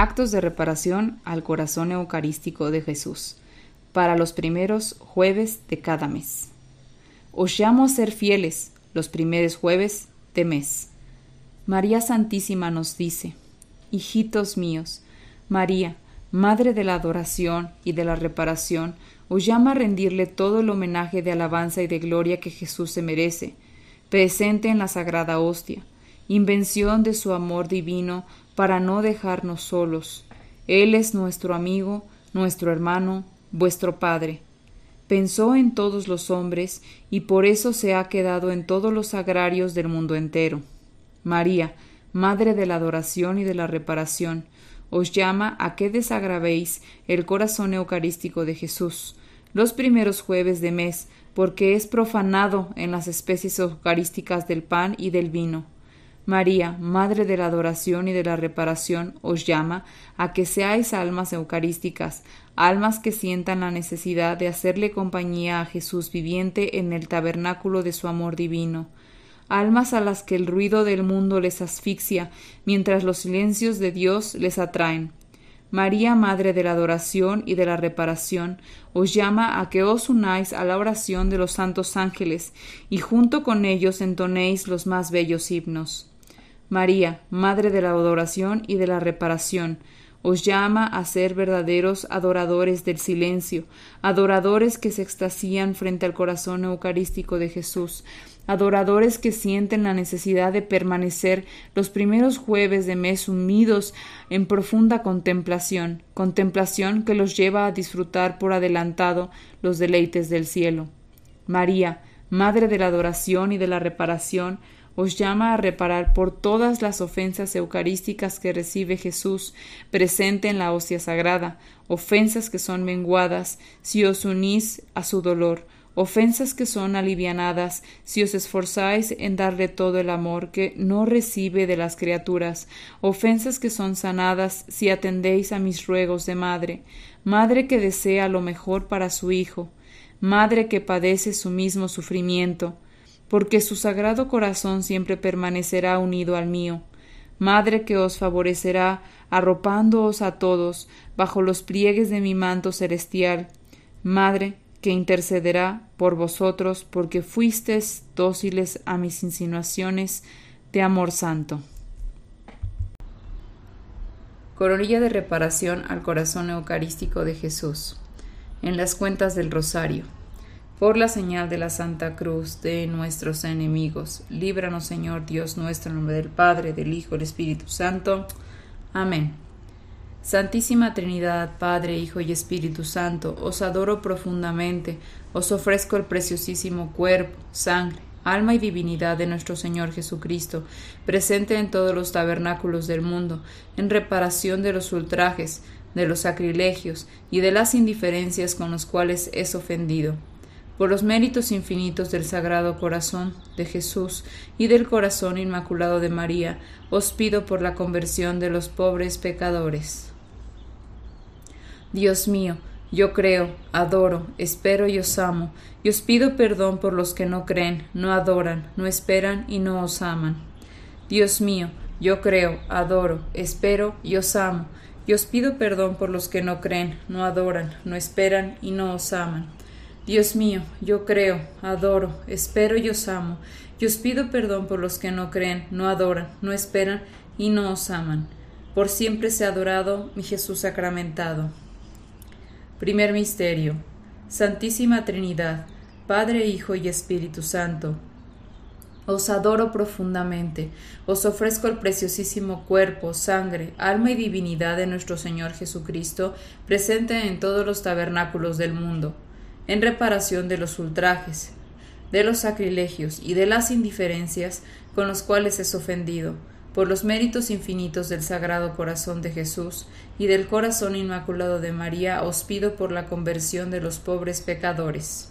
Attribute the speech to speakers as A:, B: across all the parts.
A: Actos de reparación al corazón eucarístico de Jesús para los primeros jueves de cada mes. Os llamo a ser fieles los primeros jueves de mes. María Santísima nos dice, Hijitos míos, María, Madre de la adoración y de la reparación, os llama a rendirle todo el homenaje de alabanza y de gloria que Jesús se merece, presente en la sagrada hostia, invención de su amor divino para no dejarnos solos. Él es nuestro amigo, nuestro hermano, vuestro Padre. Pensó en todos los hombres y por eso se ha quedado en todos los agrarios del mundo entero. María, Madre de la adoración y de la reparación, os llama a que desagravéis el corazón eucarístico de Jesús los primeros jueves de mes, porque es profanado en las especies eucarísticas del pan y del vino. María, Madre de la adoración y de la reparación, os llama a que seáis almas eucarísticas, almas que sientan la necesidad de hacerle compañía a Jesús viviente en el tabernáculo de su amor divino, almas a las que el ruido del mundo les asfixia, mientras los silencios de Dios les atraen. María, Madre de la adoración y de la reparación, os llama a que os unáis a la oración de los santos ángeles y junto con ellos entonéis los más bellos himnos. María, Madre de la adoración y de la reparación, os llama a ser verdaderos adoradores del silencio, adoradores que se extasían frente al corazón eucarístico de Jesús, adoradores que sienten la necesidad de permanecer los primeros jueves de mes unidos en profunda contemplación, contemplación que los lleva a disfrutar por adelantado los deleites del cielo. María, Madre de la adoración y de la reparación, os llama a reparar por todas las ofensas eucarísticas que recibe Jesús presente en la hostia sagrada, ofensas que son menguadas si os unís a su dolor, ofensas que son alivianadas si os esforzáis en darle todo el amor que no recibe de las criaturas, ofensas que son sanadas si atendéis a mis ruegos de madre, madre que desea lo mejor para su hijo, madre que padece su mismo sufrimiento, porque su sagrado corazón siempre permanecerá unido al mío. Madre que os favorecerá, arropándoos a todos bajo los pliegues de mi manto celestial. Madre que intercederá por vosotros, porque fuisteis dóciles a mis insinuaciones de amor santo. Coronilla de reparación al corazón eucarístico de Jesús. En las cuentas del Rosario por la señal de la Santa Cruz de nuestros enemigos. Líbranos, Señor Dios nuestro, en nombre del Padre, del Hijo, del Espíritu Santo. Amén. Santísima Trinidad, Padre, Hijo y Espíritu Santo, os adoro profundamente, os ofrezco el preciosísimo cuerpo, sangre, alma y divinidad de nuestro Señor Jesucristo, presente en todos los tabernáculos del mundo, en reparación de los ultrajes, de los sacrilegios y de las indiferencias con los cuales es ofendido por los méritos infinitos del Sagrado Corazón de Jesús y del Corazón Inmaculado de María, os pido por la conversión de los pobres pecadores. Dios mío, yo creo, adoro, espero y os amo, y os pido perdón por los que no creen, no adoran, no esperan y no os aman. Dios mío, yo creo, adoro, espero y os amo, y os pido perdón por los que no creen, no adoran, no esperan y no os aman. Dios mío, yo creo, adoro, espero y os amo, y os pido perdón por los que no creen, no adoran, no esperan y no os aman. Por siempre sea adorado mi Jesús sacramentado. Primer Misterio. Santísima Trinidad, Padre, Hijo y Espíritu Santo. Os adoro profundamente, os ofrezco el preciosísimo cuerpo, sangre, alma y divinidad de nuestro Señor Jesucristo, presente en todos los tabernáculos del mundo en reparación de los ultrajes, de los sacrilegios y de las indiferencias con los cuales es ofendido, por los méritos infinitos del Sagrado Corazón de Jesús y del Corazón Inmaculado de María, os pido por la conversión de los pobres pecadores.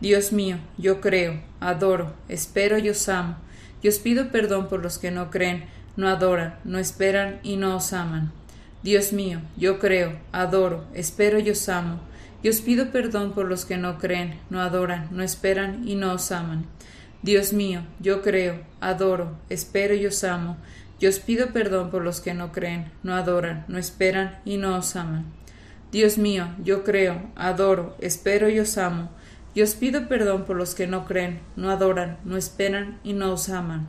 A: Dios mío, yo creo, adoro, espero y os amo, y os pido perdón por los que no creen, no adoran, no esperan y no os aman. Dios mío, yo creo, adoro, espero y os amo, y os pido perdón por los que no creen, no adoran, no esperan y no os aman. Dios mío, yo creo, adoro, espero y os amo, y os pido perdón por los que no creen, no adoran, no esperan y no os aman. Dios mío, yo creo, adoro, espero y os amo, y os pido perdón por los que no creen, no adoran, no esperan y no os aman.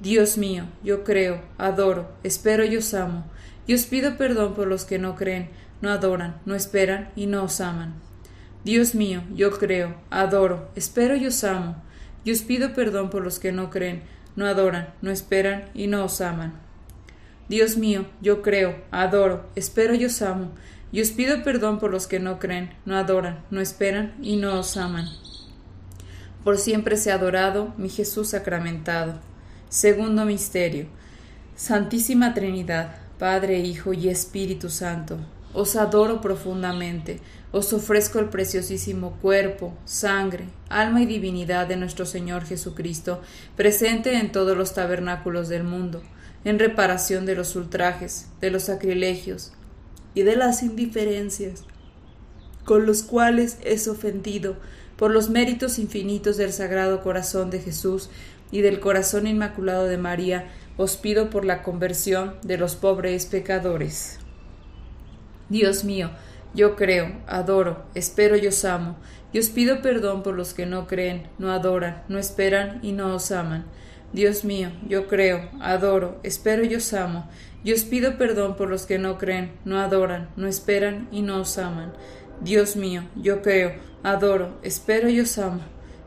A: Dios mío, yo creo, adoro, espero y os amo, y os pido perdón por los que no creen, no adoran, no esperan y no os aman. Dios mío, yo creo, adoro, espero y os amo, y os pido perdón por los que no creen, no adoran, no esperan y no os aman. Dios mío, yo creo, adoro, espero y os amo, y os pido perdón por los que no creen, no adoran, no esperan y no os aman. Por siempre sea adorado mi Jesús sacramentado. Segundo misterio. Santísima Trinidad, Padre, Hijo y Espíritu Santo, os adoro profundamente os ofrezco el preciosísimo cuerpo, sangre, alma y divinidad de nuestro Señor Jesucristo, presente en todos los tabernáculos del mundo, en reparación de los ultrajes, de los sacrilegios y de las indiferencias con los cuales es ofendido por los méritos infinitos del Sagrado Corazón de Jesús y del Corazón Inmaculado de María, os pido por la conversión de los pobres pecadores. Dios mío, yo creo, adoro, espero y os amo, y os pido perdón por los que no creen, no adoran, no esperan y no os aman. Dios mío, yo creo, adoro, espero y os amo, y os pido perdón por los que no creen, no adoran, no esperan y no os aman. Dios mío, yo creo, adoro, espero y os amo,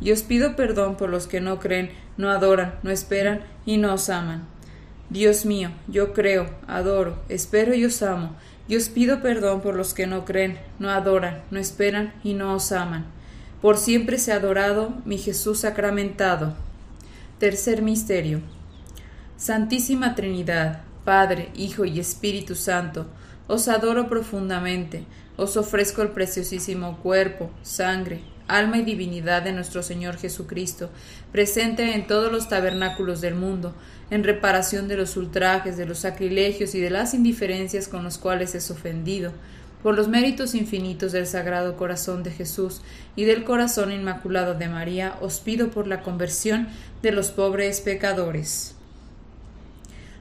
A: y os pido perdón por los que no creen, no adoran, no esperan y no os aman. Dios mío, yo creo, adoro, espero y os amo, y os pido perdón por los que no creen, no adoran, no esperan y no os aman. Por siempre sea adorado mi Jesús sacramentado. Tercer misterio. Santísima Trinidad, Padre, Hijo y Espíritu Santo, os adoro profundamente, os ofrezco el preciosísimo cuerpo, sangre, alma y divinidad de nuestro Señor Jesucristo, presente en todos los tabernáculos del mundo, en reparación de los ultrajes, de los sacrilegios y de las indiferencias con los cuales es ofendido, por los méritos infinitos del Sagrado Corazón de Jesús y del Corazón Inmaculado de María, os pido por la conversión de los pobres pecadores.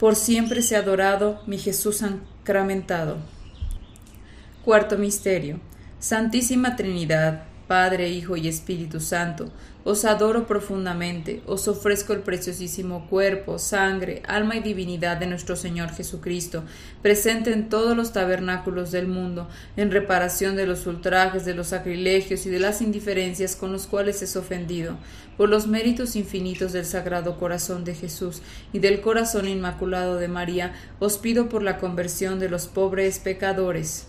A: Por siempre sea adorado mi Jesús sacramentado. Cuarto Misterio. Santísima Trinidad, Padre, Hijo y Espíritu Santo, os adoro profundamente, os ofrezco el preciosísimo cuerpo, sangre, alma y divinidad de nuestro Señor Jesucristo, presente en todos los tabernáculos del mundo, en reparación de los ultrajes, de los sacrilegios y de las indiferencias con los cuales es ofendido, por los méritos infinitos del Sagrado Corazón de Jesús y del Corazón Inmaculado de María, os pido por la conversión de los pobres pecadores.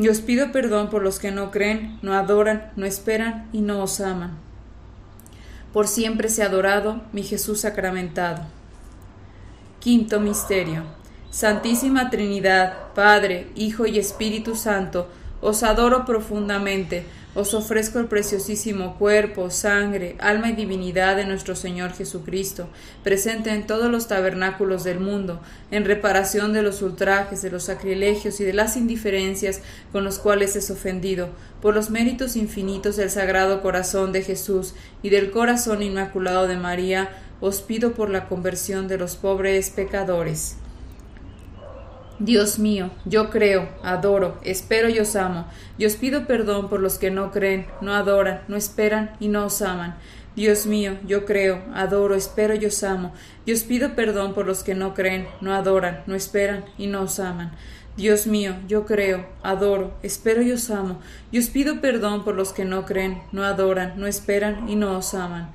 A: y os pido perdón por los que no creen, no adoran, no esperan y no os aman. Por siempre sea adorado mi Jesús sacramentado. Quinto Misterio. Santísima Trinidad, Padre, Hijo y Espíritu Santo, os adoro profundamente os ofrezco el preciosísimo cuerpo, sangre, alma y divinidad de nuestro Señor Jesucristo, presente en todos los tabernáculos del mundo, en reparación de los ultrajes, de los sacrilegios y de las indiferencias con los cuales es ofendido, por los méritos infinitos del Sagrado Corazón de Jesús y del Corazón Inmaculado de María, os pido por la conversión de los pobres pecadores. Dios mío, yo creo, adoro, espero y os amo, y os pido perdón por los que no creen, no adoran, no esperan y no os aman. Dios mío, yo creo, adoro, espero y os amo, y os pido perdón por los que no creen, no adoran, no esperan y no os aman. Dios mío, yo creo, adoro, espero y os amo, y os pido perdón por los que no creen, no adoran, no esperan y no os aman.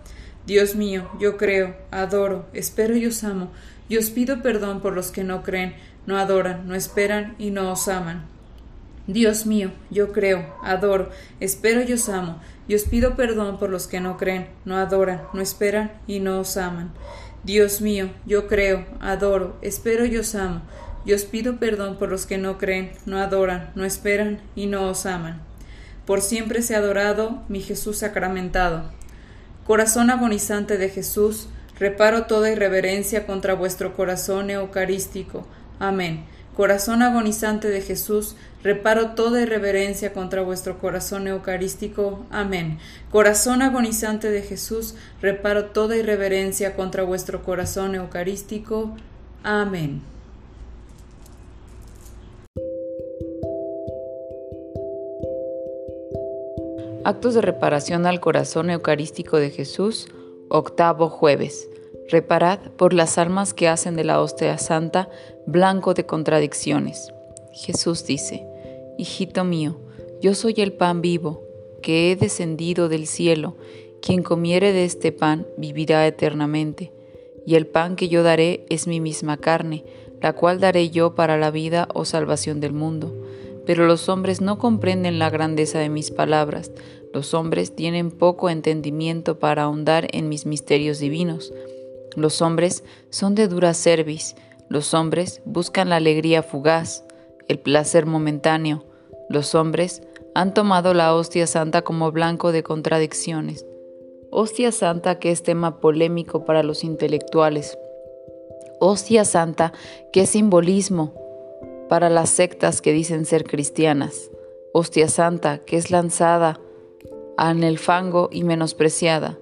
A: Dios mío, yo creo, adoro, espero y os amo, y os pido perdón por los que no creen, no adoran, no esperan y no os aman. Dios mío, yo creo, adoro, espero y os amo, y os pido perdón por los que no creen, no adoran, no esperan y no os aman. Dios mío, yo creo, adoro, espero y os amo, y os pido perdón por los que no creen, no adoran, no esperan y no os aman. Por siempre sea adorado mi Jesús sacramentado. Corazón agonizante de Jesús, reparo toda irreverencia contra vuestro corazón eucarístico. Amén. Corazón agonizante de Jesús, reparo toda irreverencia contra vuestro corazón eucarístico. Amén. Corazón agonizante de Jesús, reparo toda irreverencia contra vuestro corazón eucarístico. Amén. Actos de reparación al corazón eucarístico de Jesús, octavo jueves. Reparad por las almas que hacen de la hostia santa blanco de contradicciones. Jesús dice, Hijito mío, yo soy el pan vivo, que he descendido del cielo, quien comiere de este pan vivirá eternamente, y el pan que yo daré es mi misma carne, la cual daré yo para la vida o salvación del mundo. Pero los hombres no comprenden la grandeza de mis palabras, los hombres tienen poco entendimiento para ahondar en mis misterios divinos. Los hombres son de dura cerviz, los hombres buscan la alegría fugaz, el placer momentáneo. Los hombres han tomado la hostia santa como blanco de contradicciones. Hostia santa que es tema polémico para los intelectuales. Hostia santa que es simbolismo para las sectas que dicen ser cristianas. Hostia santa que es lanzada en el fango y menospreciada.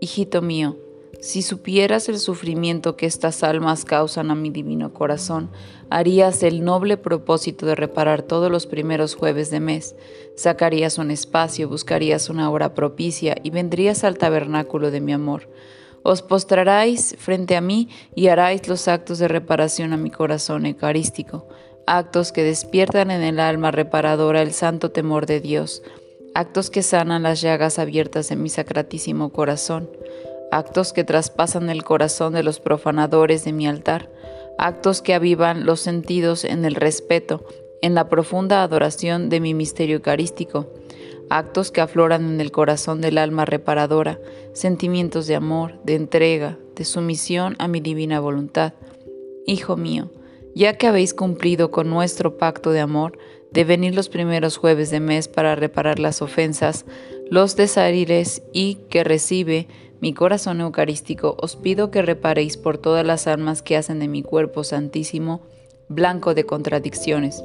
A: Hijito mío, si supieras el sufrimiento que estas almas causan a mi divino corazón, harías el noble propósito de reparar todos los primeros jueves de mes, sacarías un espacio, buscarías una hora propicia y vendrías al tabernáculo de mi amor. Os postraráis frente a mí y haráis los actos de reparación a mi corazón eucarístico, actos que despiertan en el alma reparadora el santo temor de Dios, actos que sanan las llagas abiertas en mi sacratísimo corazón actos que traspasan el corazón de los profanadores de mi altar, actos que avivan los sentidos en el respeto, en la profunda adoración de mi misterio eucarístico, actos que afloran en el corazón del alma reparadora, sentimientos de amor, de entrega, de sumisión a mi divina voluntad. Hijo mío, ya que habéis cumplido con nuestro pacto de amor, de venir los primeros jueves de mes para reparar las ofensas, los desaires y que recibe mi corazón eucarístico, os pido que reparéis por todas las almas que hacen de mi cuerpo santísimo blanco de contradicciones.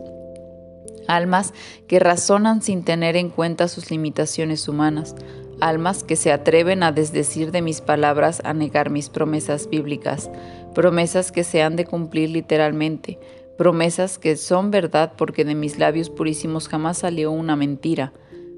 A: Almas que razonan sin tener en cuenta sus limitaciones humanas, almas que se atreven a desdecir de mis palabras, a negar mis promesas bíblicas, promesas que se han de cumplir literalmente, promesas que son verdad porque de mis labios purísimos jamás salió una mentira,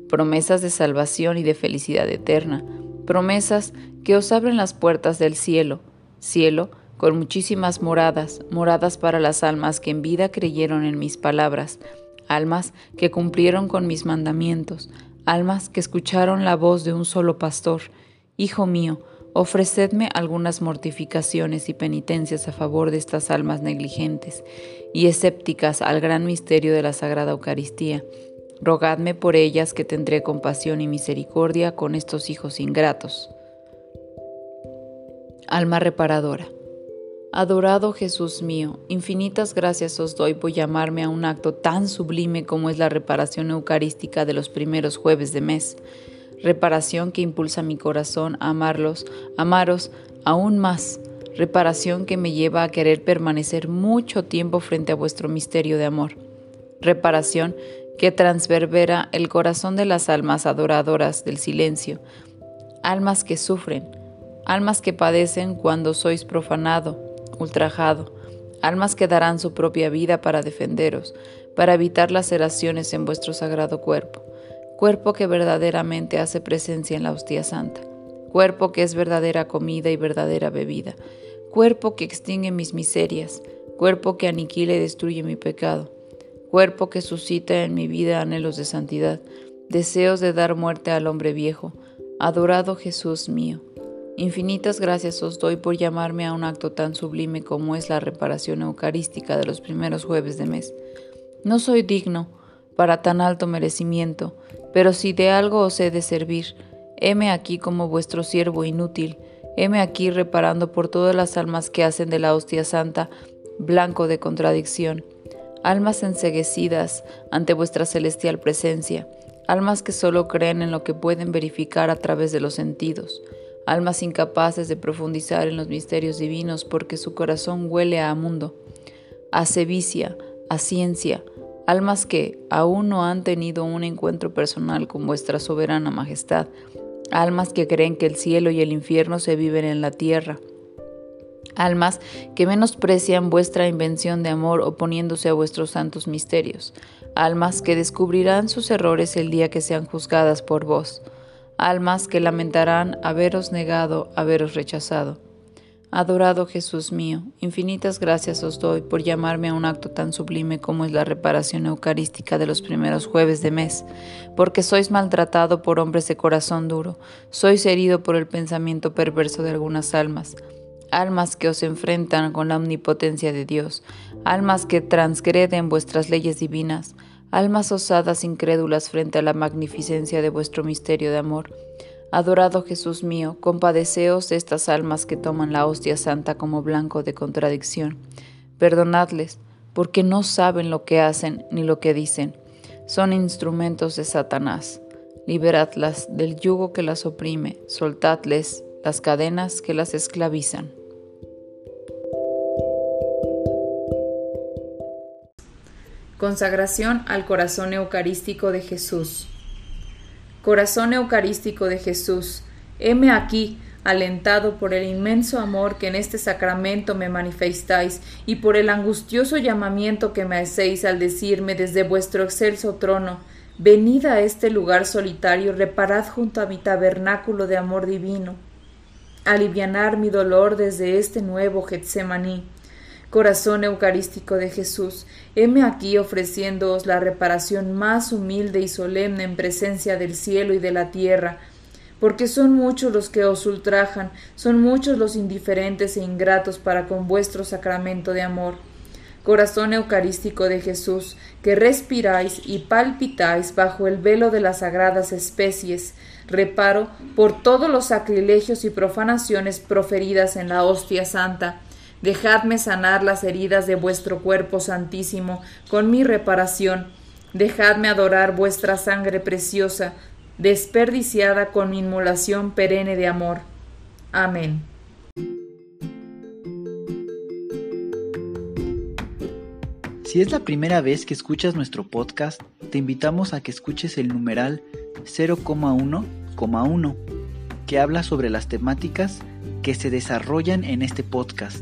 A: promesas de salvación y de felicidad eterna, promesas que os abren las puertas del cielo, cielo con muchísimas moradas, moradas para las almas que en vida creyeron en mis palabras, almas que cumplieron con mis mandamientos, almas que escucharon la voz de un solo pastor. Hijo mío, ofrecedme algunas mortificaciones y penitencias a favor de estas almas negligentes y escépticas al gran misterio de la Sagrada Eucaristía Rogadme por ellas que tendré compasión y misericordia con estos hijos ingratos. Alma reparadora. Adorado Jesús mío, infinitas gracias os doy por llamarme a un acto tan sublime como es la reparación eucarística de los primeros jueves de mes, reparación que impulsa mi corazón a amarlos, amaros aún más, reparación que me lleva a querer permanecer mucho tiempo frente a vuestro misterio de amor, reparación que transverbera el corazón de las almas adoradoras del silencio, almas que sufren, almas que padecen cuando sois profanado, ultrajado, almas que darán su propia vida para defenderos, para evitar laceraciones en vuestro sagrado cuerpo, cuerpo que verdaderamente hace presencia en la hostia santa, cuerpo que es verdadera comida y verdadera bebida, cuerpo que extingue mis miserias, cuerpo que aniquila y destruye mi pecado, cuerpo que suscita en mi vida anhelos de santidad, deseos de dar muerte al hombre viejo. Adorado Jesús mío, infinitas gracias os doy por llamarme a un acto tan sublime como es la reparación eucarística de los primeros jueves de mes. No soy digno para tan alto merecimiento, pero si de algo os he de servir, heme aquí como vuestro siervo inútil, heme aquí reparando por todas las almas que hacen de la hostia santa blanco de contradicción almas enseguecidas ante vuestra celestial presencia, almas que solo creen en lo que pueden verificar a través de los sentidos, almas incapaces de profundizar en los misterios divinos porque su corazón huele a mundo, a sevicia, a ciencia, almas que aún no han tenido un encuentro personal con vuestra soberana majestad, almas que creen que el cielo y el infierno se viven en la tierra, almas que menosprecian vuestra invención de amor oponiéndose a vuestros santos misterios, almas que descubrirán sus errores el día que sean juzgadas por vos, almas que lamentarán haberos negado, haberos rechazado. Adorado Jesús mío, infinitas gracias os doy por llamarme a un acto tan sublime como es la reparación eucarística de los primeros jueves de mes, porque sois maltratado por hombres de corazón duro, sois herido por el pensamiento perverso de algunas almas, almas que os enfrentan con la omnipotencia de Dios, almas que transgreden vuestras leyes divinas, almas osadas incrédulas frente a la magnificencia de vuestro misterio de amor. Adorado Jesús mío, compadeceos de estas almas que toman la hostia santa como blanco de contradicción. Perdonadles, porque no saben lo que hacen ni lo que dicen. Son instrumentos de Satanás. Liberadlas del yugo que las oprime, soltadles las cadenas que las esclavizan. Consagración al corazón eucarístico de Jesús. Corazón Eucarístico de Jesús, heme aquí, alentado por el inmenso amor que en este sacramento me manifestáis y por el angustioso llamamiento que me hacéis al decirme desde vuestro excelso trono, venid a este lugar solitario, reparad junto a mi tabernáculo de amor divino, alivianar mi dolor desde este nuevo Getsemaní Corazón Eucarístico de Jesús, heme aquí ofreciéndoos la reparación más humilde y solemne en presencia del cielo y de la tierra, porque son muchos los que os ultrajan, son muchos los indiferentes e ingratos para con vuestro sacramento de amor. Corazón Eucarístico de Jesús, que respiráis y palpitáis bajo el velo de las sagradas especies, reparo por todos los sacrilegios y profanaciones proferidas en la hostia santa, Dejadme sanar las heridas de vuestro cuerpo santísimo con mi reparación. Dejadme adorar vuestra sangre preciosa, desperdiciada con mi inmolación perenne de amor. Amén.
B: Si es la primera vez que escuchas nuestro podcast, te invitamos a que escuches el numeral 0,1,1, que habla sobre las temáticas que se desarrollan en este podcast